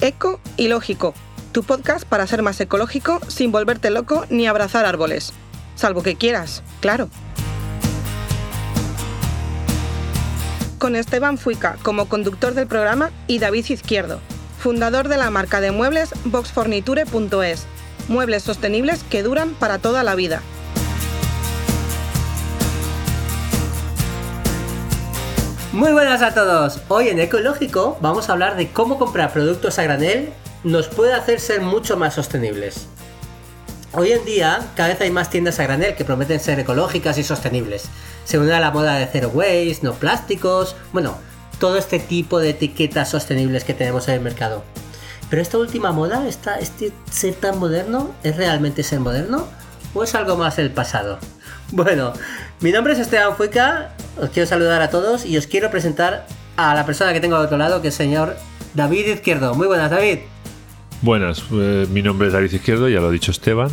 Eco y Lógico, tu podcast para ser más ecológico sin volverte loco ni abrazar árboles. Salvo que quieras, claro. Con Esteban Fuica como conductor del programa y David Izquierdo, fundador de la marca de muebles boxforniture.es, muebles sostenibles que duran para toda la vida. Muy buenas a todos. Hoy en Ecológico vamos a hablar de cómo comprar productos a granel nos puede hacer ser mucho más sostenibles. Hoy en día cada vez hay más tiendas a granel que prometen ser ecológicas y sostenibles. Se la moda de zero waste, no plásticos, bueno, todo este tipo de etiquetas sostenibles que tenemos en el mercado. Pero esta última moda, esta, este ser tan moderno, ¿es realmente ser moderno? ¿O es algo más del pasado? Bueno, mi nombre es Esteban Fuica, os quiero saludar a todos y os quiero presentar a la persona que tengo al otro lado, que es el señor David Izquierdo. Muy buenas, David. Buenas, eh, mi nombre es David Izquierdo, ya lo ha dicho Esteban.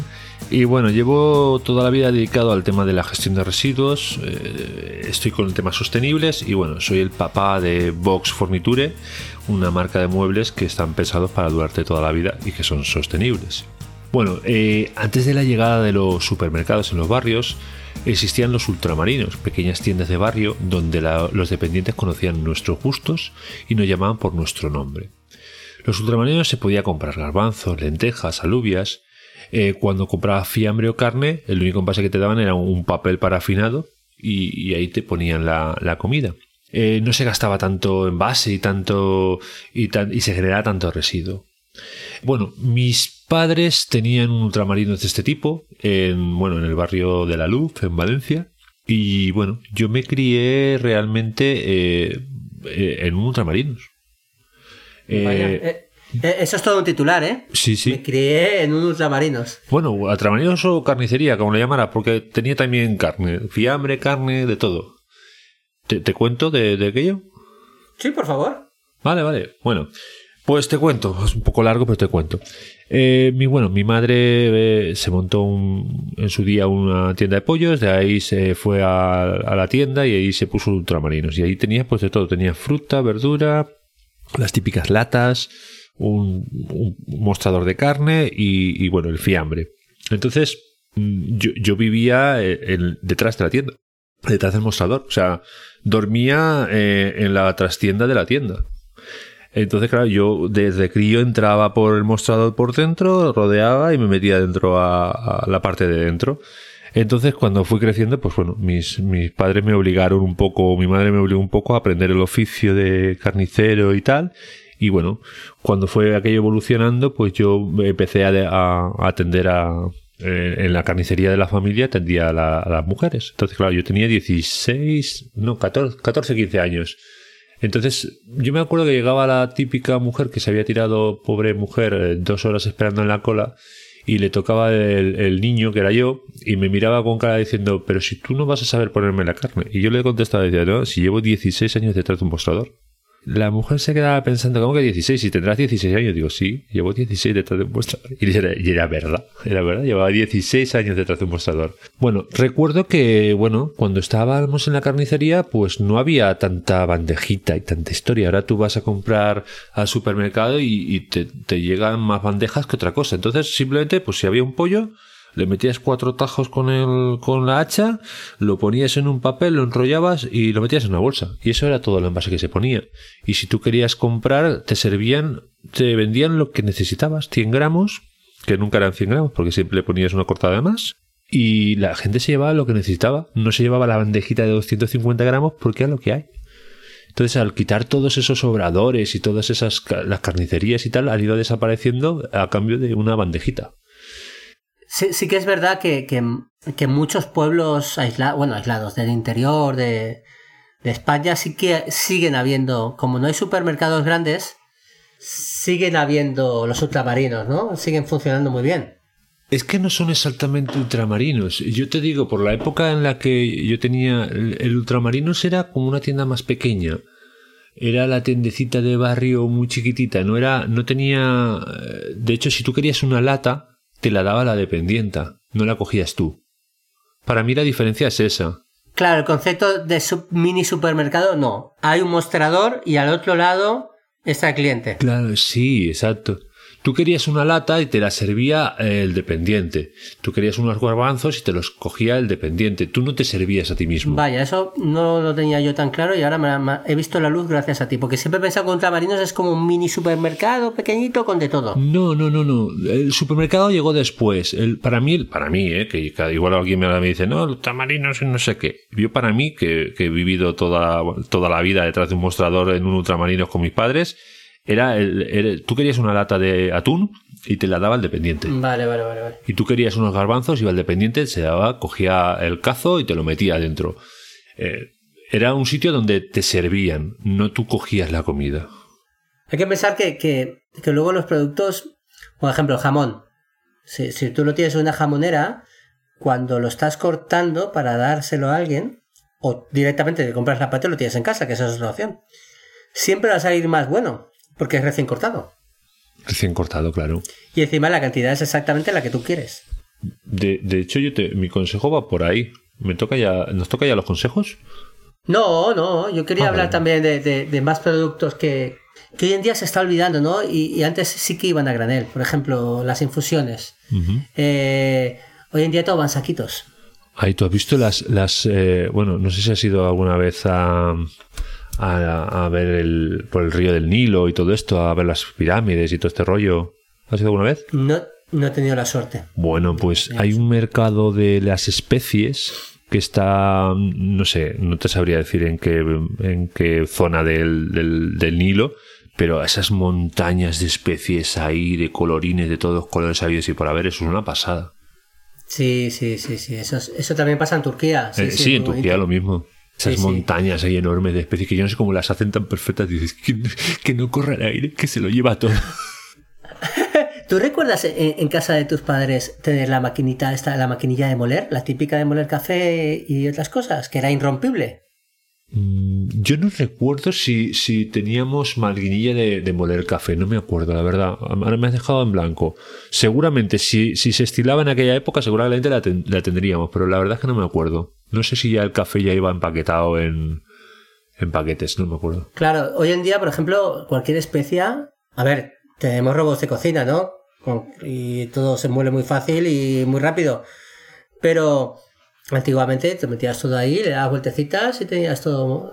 Y bueno, llevo toda la vida dedicado al tema de la gestión de residuos, eh, estoy con temas sostenibles y bueno, soy el papá de Box Forniture, una marca de muebles que están pensados para durarte toda la vida y que son sostenibles. Bueno, eh, antes de la llegada de los supermercados en los barrios, existían los ultramarinos, pequeñas tiendas de barrio donde los dependientes conocían nuestros gustos y nos llamaban por nuestro nombre. Los ultramarinos se podía comprar garbanzos, lentejas, alubias. Eh, cuando comprabas fiambre o carne, el único envase que te daban era un papel parafinado y, y ahí te ponían la, comida. Eh, no se gastaba tanto envase y tanto y, y se generaba tanto residuo. Bueno, mis padres tenían un ultramarino de este tipo en, bueno, en el barrio de La Luz, en Valencia. Y bueno, yo me crié realmente eh, en un ultramarinos. Eh, eh, eso es todo un titular, ¿eh? Sí, sí. Me crié en un ultramarinos. Bueno, ultramarinos o carnicería, como le llamara, porque tenía también carne, fiambre, carne, de todo. ¿Te, cuento de, de, aquello? Sí, por favor. Vale, vale. Bueno, pues te cuento. Es un poco largo, pero te cuento. Eh, mi, bueno, mi madre se montó en su día una tienda de pollos, de ahí se fue a, la tienda y ahí se puso ultramarinos. Y ahí tenía pues de todo. Tenía fruta, verdura, las típicas latas, un, mostrador de carne y, bueno, el fiambre. Entonces, mm, yo, vivía eh, detrás de la tienda, detrás del mostrador. O sea, dormía eh, en la trastienda de la tienda. Entonces, claro, yo desde crío entraba por el mostrador por dentro, rodeaba y me metía dentro a la parte de dentro. Entonces, cuando fui creciendo, pues bueno, mis, mis padres me obligaron un poco, mi madre me obligó un poco a aprender el oficio de carnicero y tal. Y bueno, cuando fue aquello evolucionando, pues yo empecé a, atender a, eh, en la carnicería de la familia atendía a, las mujeres. Entonces, claro, yo tenía 16, no, 14, 14, 15 años. Entonces, yo me acuerdo que llegaba la típica mujer que se había tirado, pobre mujer, eh, dos horas esperando en la cola y le tocaba el, niño, que era yo, y me miraba con cara diciendo, pero si tú no vas a saber ponerme la carne. Y yo le contestaba, decía, no, si llevo 16 años detrás de un mostrador. La mujer se quedaba pensando, ¿cómo que 16? Si tendrás 16 años. Digo, sí, llevo 16 detrás de un mostrador. Y era, verdad, era verdad, llevaba 16 años detrás de un mostrador. Bueno, recuerdo que, bueno, cuando estábamos en la carnicería, pues no había tanta bandejita y tanta historia. Ahora tú vas a comprar al supermercado y, te, te llegan más bandejas que otra cosa. Entonces, simplemente, pues si había un pollo, le metías cuatro tajos con, el, con la hacha, lo ponías en un papel, lo enrollabas y lo metías en una bolsa. Y eso era todo el envase que se ponía. Y si tú querías comprar, te servían, te vendían lo que necesitabas, 100 gramos, que nunca eran 100 gramos porque siempre le ponías una cortada de más. Y la gente se llevaba lo que necesitaba, no se llevaba la bandejita de 250 gramos porque era lo que hay. Entonces, al quitar todos esos obradores y todas esas las carnicerías y tal, han ido desapareciendo a cambio de una bandejita. Sí, que es verdad que, que, muchos pueblos aislados, bueno, aislados del interior de, España sí que siguen habiendo, como no hay supermercados grandes, siguen habiendo los ultramarinos, ¿no? Siguen funcionando muy bien. Es que no son exactamente ultramarinos. Yo te digo, por la época en la que yo tenía el, ultramarinos era como una tienda más pequeña. Era la tiendecita de barrio muy chiquitita. No era, no tenía. Eh, de hecho, si tú querías una lata, te la daba la dependienta, no la cogías tú. Para mí la diferencia es esa. Claro, el concepto de mini supermercado no. Hay un mostrador y al otro lado Está el cliente. Claro, sí, exacto. Tú querías una lata y te la servía el dependiente. Tú querías unos garbanzos y te los cogía el dependiente. Tú no te servías a ti mismo. Vaya, eso no lo tenía yo tan claro y ahora me, he visto la luz gracias a ti. Porque siempre he pensado que Ultramarinos es como un mini supermercado pequeñito con de todo. No, no, no, no. El supermercado llegó después. El, para mí, para mí, eh, que igual alguien me, dice, no, Ultramarinos y no sé qué. Yo para mí, que, que he vivido toda, toda la vida detrás de un mostrador en un Ultramarinos con mis padres era, el, tú querías una lata de atún y te la daba el dependiente. Vale, vale, vale, vale. Y tú querías unos garbanzos, iba el dependiente, se daba, cogía el cazo y te lo metía adentro. Eh, era un sitio donde te servían, no tú cogías la comida. Hay que pensar que, que, luego los productos, por ejemplo, el jamón. Si, si tú lo tienes en una jamonera, cuando lo estás cortando para dárselo a alguien, o directamente te compras la pata y lo tienes en casa, que esa es la opción, siempre va a salir más bueno. Porque es recién cortado. Recién cortado, claro. Y encima la cantidad es exactamente la que tú quieres. De, hecho, yo te, mi consejo va por ahí. ¿Me toca ya, ¿Nos toca ya los consejos? No, no, yo quería ah, hablar también de, más productos que, que, hoy en día se está olvidando, ¿no? Y, antes sí que iban a granel. Por ejemplo, las infusiones. Eh, hoy en día todo van saquitos. Ahí tú has visto las, las eh, bueno, no sé si has ido alguna vez a, a, ver el, por el río del Nilo y todo esto, a ver las pirámides y todo este rollo. ¿Has ido alguna vez? No, no he tenido la suerte. Bueno, pues hay un mercado de las especies que está, no sé, no te sabría decir en qué, en qué zona del, del, Nilo, pero esas montañas de especies ahí, de colorines, de todos colores habidos y por haber, eso es una pasada. Sí, sí, sí, sí. Eso, eso también pasa en Turquía. Sí, eh, en Turquía lo mismo. Esas montañas ahí enormes de especies que yo no sé cómo las hacen tan perfectas. Dices que, no corre el aire, que se lo lleva todo. ¿Tú recuerdas en, casa de tus padres tener la maquinita, esta, la maquinilla de moler, la típica de moler café y otras cosas, que era irrompible? Mm, yo no recuerdo si, si teníamos maquinilla de, moler café, no me acuerdo, la verdad. Ahora me has dejado en blanco. Seguramente, si, si se estilaba en aquella época, seguramente la, la tendríamos, pero la verdad es que no me acuerdo. No sé si ya el café ya iba empaquetado en, paquetes, no me acuerdo. Claro, hoy en día, por ejemplo, cualquier especia, a ver, tenemos robots de cocina, ¿no? Y todo se muele muy fácil y muy rápido. Pero antiguamente te metías todo ahí, le dabas vueltecitas y tenías todo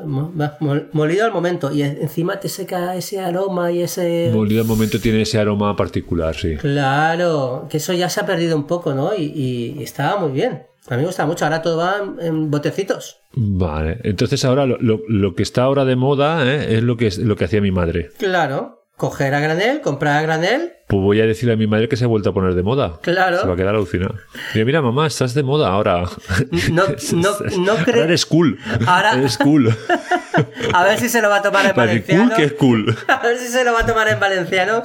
molido al momento. Y encima te seca ese aroma y ese. Molido al momento tiene ese aroma particular, sí. Claro, que eso ya se ha perdido un poco, ¿no? Y, y estaba muy bien. A mí me gusta mucho, ahora todo va en, botecitos. Vale, entonces ahora lo, que está ahora de moda ¿eh? es lo que, lo que hacía mi madre. Claro, coger a granel, comprar a granel. Pues voy a decirle a mi madre que se ha vuelto a poner de moda. Claro. Se va a quedar alucinado. Mira, mira, mamá, estás de moda ahora. No, no, no creo. eres cool. Ahora. Eres cool. a ver si se lo va a tomar en valenciano. Cool que es cool. A ver si se lo va a tomar en valenciano.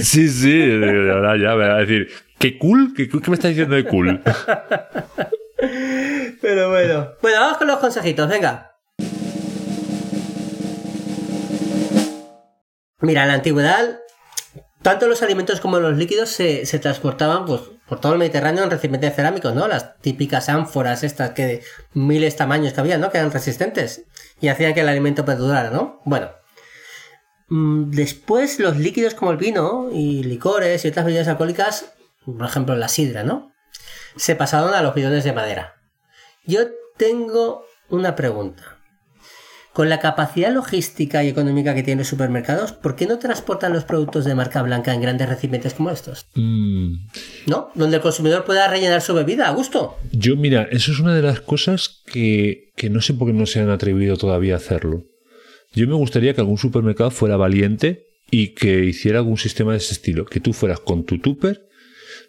sí, sí. Ahora ya me va a decir, ¿Qué cool? ¿Qué, me estás diciendo de cool? Pero bueno. Bueno, vamos con los consejitos, venga. Mira, en la antigüedad, tanto los alimentos como los líquidos se, transportaban pues, por todo el Mediterráneo en recipientes cerámicos, ¿no? Las típicas ánforas estas que de miles tamaños que había, ¿no? Que eran resistentes y hacían que el alimento perdurara, ¿no? Bueno. Mm, después los líquidos como el vino y licores y otras bebidas alcohólicas por ejemplo la sidra, ¿no? Se pasaron a los bidones de madera. Yo tengo una pregunta. Con la capacidad logística y económica que tienen los supermercados, ¿por qué no transportan los productos de marca blanca en grandes recipientes como estos? Mm. ¿No? Donde el consumidor pueda rellenar su bebida a gusto. Yo, mira, eso es una de las cosas que, que no sé por qué no se han atrevido todavía a hacerlo. Yo me gustaría que algún supermercado fuera valiente y que hiciera algún sistema de ese estilo. Que tú fueras con tu tupper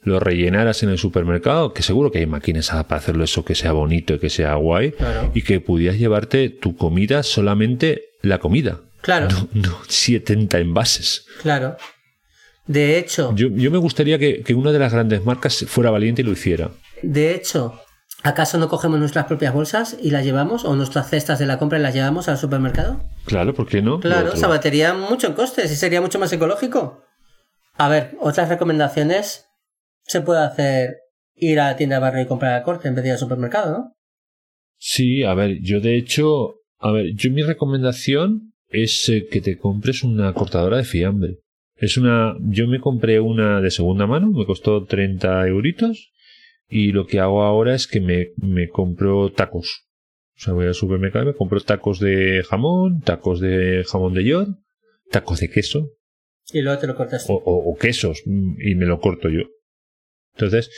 lo rellenaras en el supermercado, que seguro que hay máquinas para hacerlo eso que sea bonito y que sea guay, y que pudieras llevarte tu comida solamente la comida. Claro. No, 70 envases. Claro. De hecho. Yo, me gustaría que, una de las grandes marcas fuera valiente y lo hiciera. De hecho, ¿acaso no cogemos nuestras propias bolsas y las llevamos? ¿O nuestras cestas de la compra y las llevamos al supermercado? Claro, ¿por qué no? Claro, se abatería mucho en costes y sería mucho más ecológico. A ver, otras recomendaciones se puede hacer ir a la tienda de barrio y comprar a corte en vez de ir al supermercado, ¿no? Sí, a ver, yo de hecho, a ver, yo mi recomendación es eh, que te compres una cortadora de fiambre. Es una. Yo me compré una de segunda mano, me costó 30 euritos. Y lo que hago ahora es que me, me compro tacos. O sea, voy al supermercado y me compro tacos de jamón, tacos de jamón de york, tacos de queso. Y luego te lo cortas O, o, o quesos, mm, y me lo corto yo. Entonces,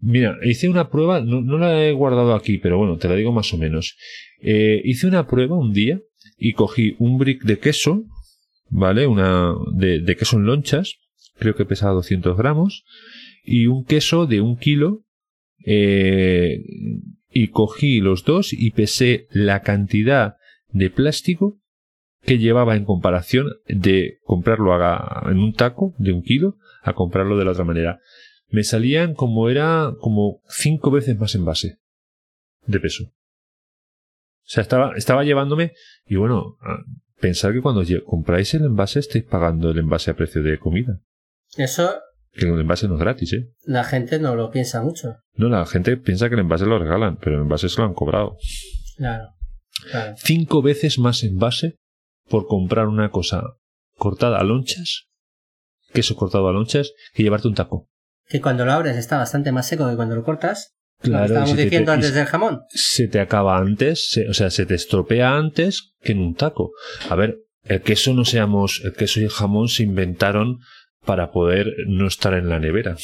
mira, hice una prueba, no, la he guardado aquí, pero bueno, te la digo más o menos. Eh, hice una prueba un día y cogí un brick de queso, ¿vale? Una de, queso en lonchas, creo que pesaba 200 gramos, y un queso de un kilo, eh, y cogí los dos y pesé la cantidad de plástico que llevaba en comparación de comprarlo en un taco de un kilo a comprarlo de la otra manera. Me salían como era como cinco veces más envase de peso. O sea, estaba, estaba llevándome, y bueno, pensar que cuando compráis el envase estáis pagando el envase a precio de comida. Eso. Que el envase no es gratis, ¿eh? La gente no lo piensa mucho. No, la gente piensa que el envase lo regalan, pero el envase se lo han cobrado. Claro. claro. Cinco veces más envase por comprar una cosa cortada a lonchas, queso cortado a lonchas, que llevarte un taco. Que cuando lo abres está bastante más seco que cuando lo cortas. Claro, estábamos te- diciendo antes del jamón. Se te acaba antes, se- o sea, se te estropea antes que en un taco. A ver, el queso no seamos, el queso y el jamón se inventaron para poder no estar en la nevera.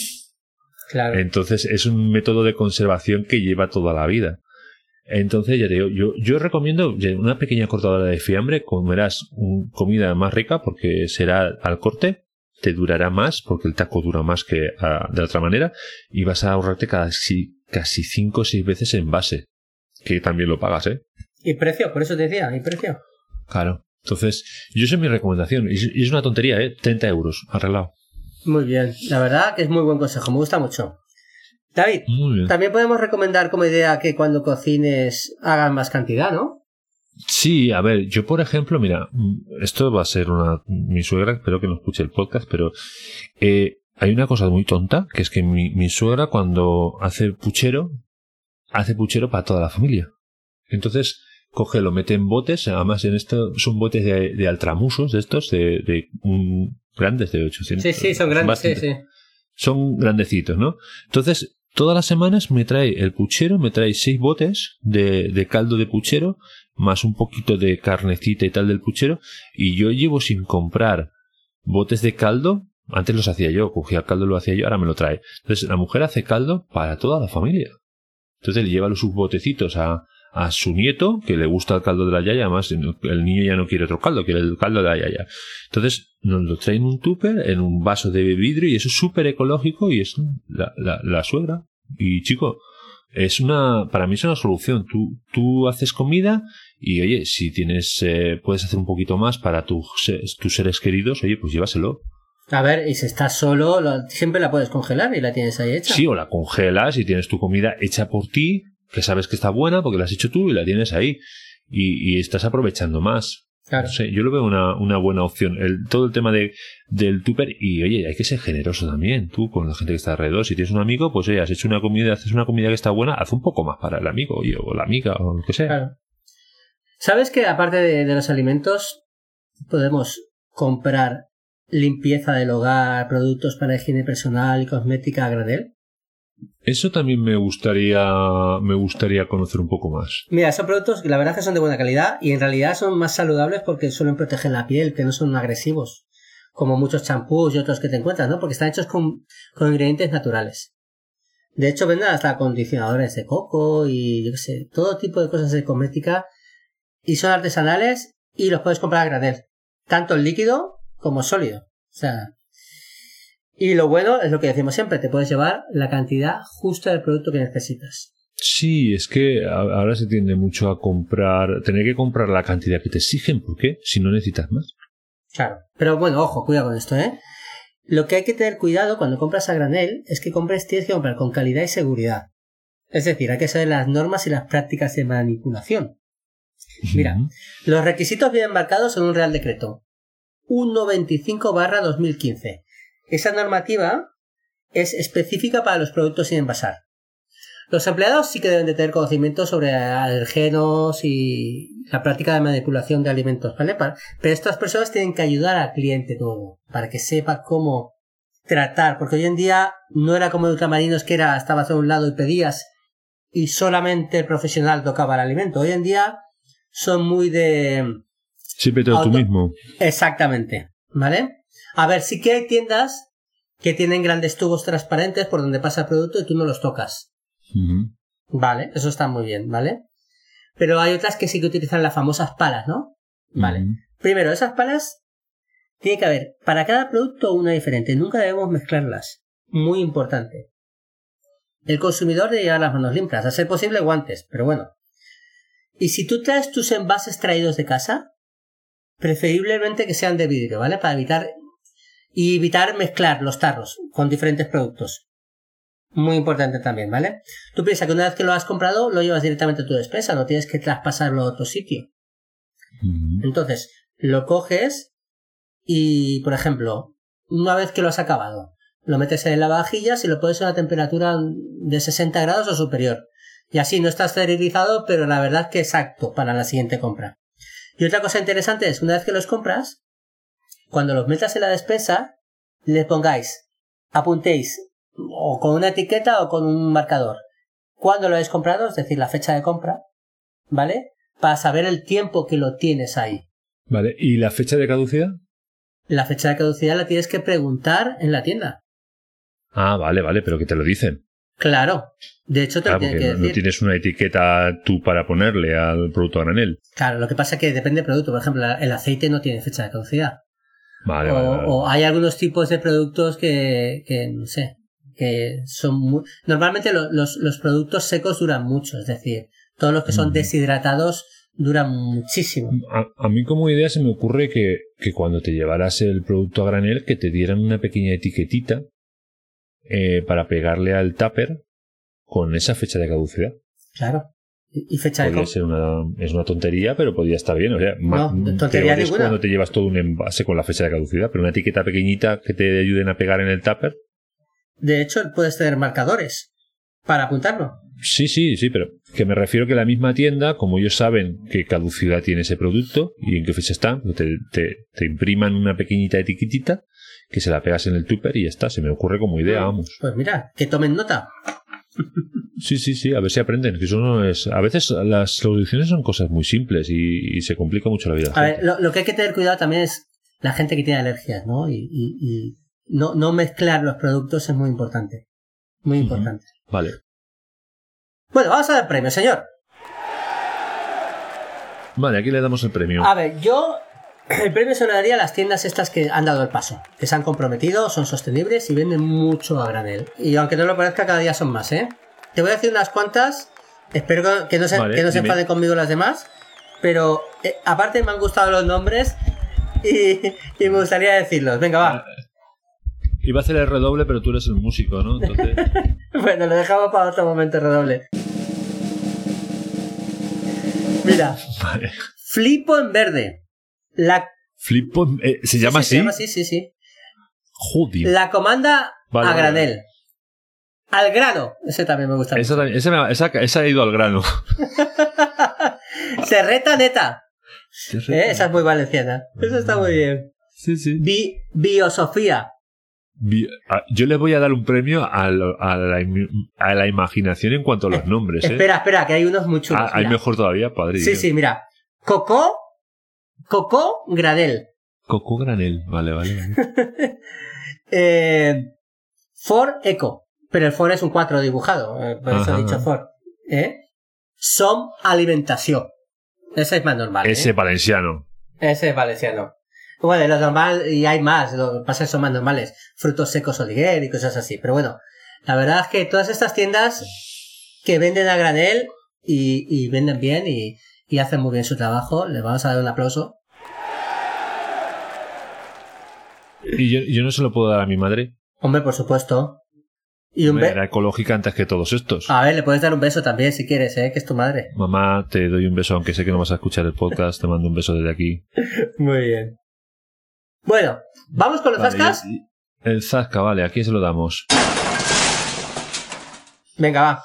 Claro. Entonces es un método de conservación que lleva toda la vida. Entonces, ya te digo, yo, yo recomiendo una pequeña cortadora de fiambre, comerás comida más rica porque será al corte, te durará más porque el taco dura más que ah, de otra manera y vas a ahorrarte casi, casi cinco o seis veces en base, que también lo pagas, ¿eh? ¿Y precio? Por eso te decía, ¿y precio? Claro. Entonces, yo esa es mi recomendación. Y es, una tontería, ¿eh? 30 euros, arreglado. Muy bien. La verdad que es muy buen consejo, me gusta mucho. David, también podemos recomendar como idea que cuando cocines hagan más cantidad, ¿no? Sí, a ver, yo por ejemplo, mira, esto va a ser una. Mi suegra, espero que no escuche el podcast, pero eh, hay una cosa muy tonta, que es que mi, mi suegra cuando hace puchero, hace puchero para toda la familia. Entonces, coge, lo mete en botes, además en esto son botes de, de altramusos, de estos, de, de grandes, de 800. Sí, sí, son grandes, sí, sí. son grandecitos, ¿no? Entonces, todas las semanas me trae el puchero, me trae seis botes de, de caldo de puchero, más un poquito de carnecita y tal del puchero, y yo llevo sin comprar botes de caldo. Antes los hacía yo, cogía el caldo, lo hacía yo, ahora me lo trae. Entonces, la mujer hace caldo para toda la familia. Entonces, le lleva sus botecitos a, a su nieto, que le gusta el caldo de la yaya, además el niño ya no quiere otro caldo, quiere el caldo de la yaya. Entonces nos lo traen en un tupper, en un vaso de vidrio y eso es súper ecológico y es la, la, la suegra. Y chico, es una, para mí es una solución. Tú, tú haces comida y oye, si tienes, eh, puedes hacer un poquito más para tus, tus seres queridos, oye, pues llévaselo. A ver, y si estás solo, lo- siempre la puedes congelar y la tienes ahí hecha. Sí, o la congelas y tienes tu comida hecha por ti, que sabes que está buena porque la has hecho tú y la tienes ahí. Y, y estás aprovechando más. Claro. Sé, yo lo veo una, una buena opción. El, todo el tema de, del tupper y oye, hay que ser generoso también, tú, con la gente que está alrededor. Si tienes un amigo, pues oye, has hecho una comida, haces una comida que está buena, haz un poco más para el amigo, oye, o la amiga, o lo que sea. Claro. ¿Sabes que aparte de, de los alimentos, podemos comprar limpieza del hogar, productos para higiene personal y cosmética a granel? Eso también me gustaría, me gustaría conocer un poco más. Mira, son productos que la verdad que son de buena calidad y en realidad son más saludables porque suelen proteger la piel, que no son agresivos, como muchos champús y otros que te encuentras, ¿no? Porque están hechos con, con ingredientes naturales. De hecho, venden hasta acondicionadores de coco y yo qué sé, todo tipo de cosas de cosmética y son artesanales y los puedes comprar a granel, tanto en líquido como sólido. O sea, y lo bueno es lo que decimos siempre, te puedes llevar la cantidad justa del producto que necesitas. Sí, es que ahora se tiende mucho a comprar, tener que comprar la cantidad que te exigen, ¿por qué? Si no necesitas más. Claro. Pero bueno, ojo, cuidado con esto, ¿eh? Lo que hay que tener cuidado cuando compras a granel es que compres, tienes que comprar con calidad y seguridad. Es decir, hay que saber las normas y las prácticas de manipulación. Mira, los requisitos vienen marcados en un Real Decreto 195 2015. Esa normativa es específica para los productos sin envasar. Los empleados sí que deben de tener conocimiento sobre alergenos y la práctica de manipulación de alimentos, ¿vale? Pero estas personas tienen que ayudar al cliente nuevo para que sepa cómo tratar, porque hoy en día no era como ultramarinos que era estabas a un lado y pedías y solamente el profesional tocaba el alimento. Hoy en día son muy de todo tú mismo. Exactamente, ¿vale? A ver, sí que hay tiendas que tienen grandes tubos transparentes por donde pasa el producto y tú no los tocas. Vale, eso está muy bien, ¿vale? Pero hay otras que sí que utilizan las famosas palas, ¿no? Vale. Primero, esas palas tiene que haber para cada producto una diferente. Nunca debemos mezclarlas. Muy importante. El consumidor debe llevar las manos limpias, a ser posible guantes, pero bueno. Y si tú traes tus envases traídos de casa, preferiblemente que sean de vidrio, ¿vale? Para evitar y evitar mezclar los tarros con diferentes productos. Muy importante también, ¿vale? Tú piensas que una vez que lo has comprado, lo llevas directamente a tu despensa, no tienes que traspasarlo a otro sitio. Entonces, lo coges y, por ejemplo, una vez que lo has acabado, lo metes en la lavavajillas y lo pones a una temperatura de 60 grados o superior. Y así no está esterilizado, pero la verdad que exacto para la siguiente compra. Y otra cosa interesante es, una vez que los compras, cuando los metas en la despensa, le pongáis, apuntéis, o con una etiqueta o con un marcador, cuándo lo habéis comprado, es decir, la fecha de compra, ¿vale? Para saber el tiempo que lo tienes ahí. Vale, ¿y la fecha de caducidad? La fecha de caducidad la tienes que preguntar en la tienda. Ah, vale, vale, pero que te lo dicen. Claro. De hecho, te lo Claro, tiene porque que no, tienes una etiqueta tú para ponerle al producto a granel. Claro, lo que pasa es que depende del producto. Por ejemplo, el aceite no tiene fecha de caducidad. Vale, o, vale, vale. o hay algunos tipos de productos que, que no sé, que son muy... Normalmente lo- los, los productos secos duran mucho, es decir, todos los que son deshidratados duran muchísimo. A, a mí como idea se me ocurre que, que cuando te llevaras el producto a granel que te dieran una pequeña etiquetita eh, para pegarle al tupper con esa fecha de caducidad. Claro. Y, fecha de Podría compra. ser una, es una tontería, pero podría estar bien. O sea, No, tontería ninguna. cuando te llevas todo un envase con la fecha de caducidad, pero una etiqueta pequeñita que te ayuden a pegar en el tupper. De hecho, puedes tener marcadores para apuntarlo. Sí, sí, sí, pero que me refiero que la misma tienda, como ellos saben qué caducidad tiene ese producto y en qué fecha está, te, te, te impriman una pequeñita etiquetita que se la pegas en el tupper y ya está. Se me ocurre como idea, vamos. Pues mira, que tomen nota. Sí, sí, sí, a ver si aprenden. Que eso no es. A veces las soluciones son cosas muy simples y, y se complica mucho la vida. A ver, lo, lo que hay que tener cuidado también es la gente que tiene alergias, ¿no? Y, y- y no, no mezclar los productos es muy importante. Muy importante. Vale. Bueno, vamos a dar premio, señor. Vale, aquí le damos el premio. A ver, yo el premio se lo daría a las tiendas estas que han dado el paso, que se han comprometido, son sostenibles y venden mucho a granel. Y aunque no lo parezca, cada día son más, ¿eh? Te voy a decir unas cuantas, espero que- no se, Vale, que no se dime. enfaden conmigo las demás, pero eh, aparte me han gustado los nombres y, y me gustaría decirlos. Venga, va. Iba a hacer el redoble, pero tú eres el músico, ¿no? Entonces. Bueno, lo dejamos para otro momento redoble. Mira, vale. flipo en verde. La, Flipo. eh, ¿Se llama sí, así? Se llama así, sí, sí. Joder. La comanda Vale, a vale, granel. Al grano. Ese también me gusta. Esa, también- esa me ha- esa- esa ha ido al grano. Serreta neta. ¿Eh? Esa es muy valenciana. Esa está muy bien. Sí, sí. Bi- biosofía. Vi- a- Yo le voy a dar un premio a, lo- a la, im- a la imaginación en cuanto a los nombres, ¿eh? Espera, espera, que hay unos muy chulos. Ah, hay mejor todavía, padre. Sí, sí, mira. Coco. Coco granel. Coco granel. Vale, vale, vale. Eh, Ford Eco. Pero el Ford es un 4 dibujado. eh, por eso Ajá. he dicho Ford. ¿Eh? Som Alimentación. Ese es más normal. ¿eh? Ese valenciano. Ese es valenciano. Bueno, lo normal, y hay más, lo que pasa es que son más normales. Frutos secos Oliguer y cosas así. Pero bueno, la verdad es que todas estas tiendas que venden a granel y, y venden bien y, y hacen muy bien su trabajo, les vamos a dar un aplauso. Y yo, yo no se lo puedo dar a mi madre. Hombre, por supuesto. Y un Hombre, be- Era ecológica antes que todos estos. A ver, le puedes dar un beso también si quieres, ¿eh? Que es tu madre. Mamá, te doy un beso, aunque sé que no vas a escuchar el podcast. Te mando un beso desde aquí. Muy bien. Bueno, ¿vamos con los Vale, zascas? el Zasca, vale, aquí se lo damos. Venga, va.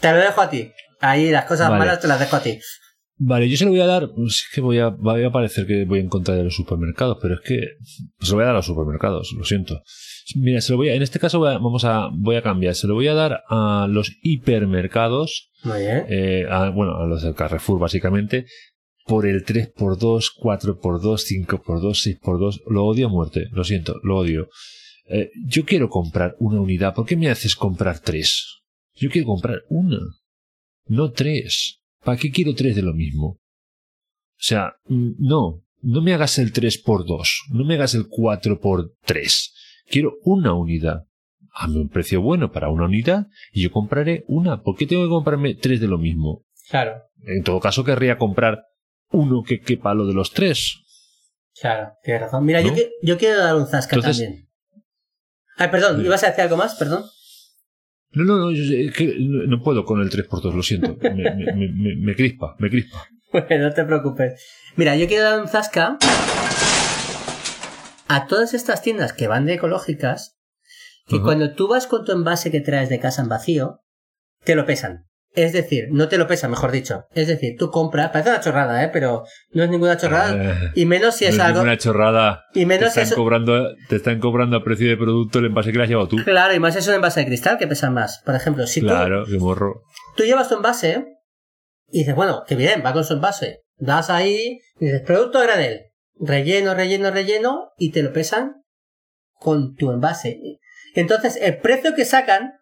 Te lo dejo a ti. Ahí las cosas Vale. malas te las dejo a ti. Vale, yo se lo voy a dar, pues es que voy a, voy a parecer que voy en contra de los supermercados, pero es que se lo voy a dar a los supermercados, lo siento. Mira, se lo voy a, en este caso voy a, vamos a, voy a cambiar, se lo voy a dar a los hipermercados, Muy bien. eh, a- bueno, a los del Carrefour básicamente, por el 3x2, 4x2, 5x2, 6x2, lo odio a muerte, lo siento, lo odio. Eh, yo quiero comprar una unidad, ¿por qué me haces comprar tres? Yo quiero comprar una, no tres. ¿Para qué quiero tres de lo mismo? O sea, no, no me hagas el 3x2, no me hagas el 4x3. Quiero una unidad. Hazme un precio bueno para una unidad y yo compraré una. ¿Por qué tengo que comprarme tres de lo mismo? Claro, En todo caso, querría comprar uno que quepa lo de los tres. claro, tienes razón. Mira, yo, yo quiero dar un zasca Entonces- también. Ay, perdón, ¿ibas a decir algo más? Perdón. No, no, no, yo sé, es que no puedo con el 3x2, lo siento. Me, me- me- me- me crispa, me crispa. Bueno, no te preocupes. Mira, yo quiero dar un zasca a todas estas tiendas que van de ecológicas, que cuando tú vas con tu envase que traes de casa en vacío, te lo pesan. Es decir, no te lo pesan, mejor dicho. Es decir, tú compras, parece una chorrada, ¿eh? Pero no es ninguna chorrada. Eh, Y menos si es no algo... ninguna chorrada. Y Te menos si están, es... cobrando, te están cobrando a precio de producto el envase que le has llevado tú. Claro, y más es un envase de cristal que pesan más. Por ejemplo, si tú- Claro, qué morro. tú llevas tu envase y dices, bueno, qué bien, va con su envase. Das ahí y dices, producto granel. Relleno, relleno, relleno y te lo pesan con tu envase. Entonces, el precio que sacan,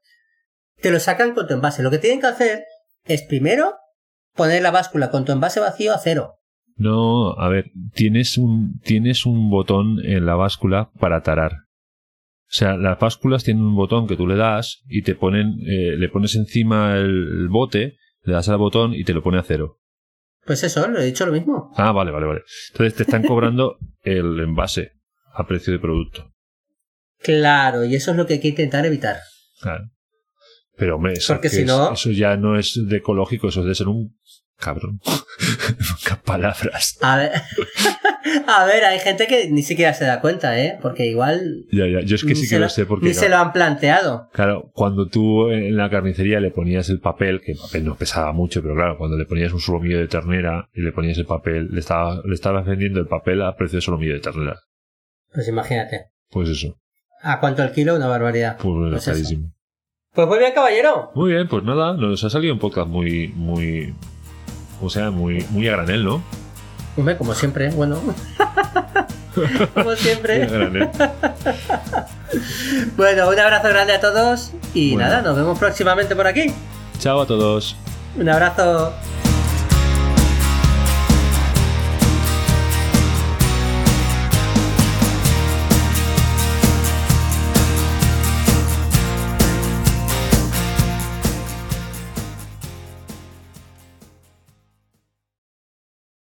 te lo sacan con tu envase. Lo que tienen que hacer es primero poner la báscula con tu envase vacío a cero. No, a ver, tienes un, tienes un botón en la báscula para tarar. O sea, las básculas tienen un botón que tú le das y te ponen, eh, le pones encima el, el bote, le das al botón y te lo pone a cero. Pues eso, lo he dicho lo mismo. Ah, vale, vale, vale. Entonces te están cobrando el envase a precio de producto. Claro, y eso es lo que hay que intentar evitar. Claro. Pero, hombre, eso, Porque que si es- no- eso ya no es de ecológico, eso es de ser un cabrón. Palabras. A ver, a ver, hay gente que ni siquiera se da cuenta, ¿eh? Porque igual Ya, ya. Yo es que sí que lo, lo- sé porque. ni se lo han planteado. Claro, cuando tú en la carnicería le ponías el papel, que el papel no pesaba mucho, pero claro, cuando le ponías un solomillo de ternera y le ponías el papel, le, estaba, le estabas vendiendo el papel a precio de solomillo de ternera. Pues imagínate. Pues eso, ¿A cuánto el kilo? Una barbaridad. pues, Pues carísimo. Pues muy bien, caballero. Muy bien, pues nada, nos ha salido un podcast muy, muy, o sea, muy, muy a granel, ¿no? Hombre, como siempre, bueno. como Muy a siempre. granel. Bueno, un abrazo grande a todos y Bueno. nada, nos vemos próximamente por aquí. Chao a todos. Un abrazo.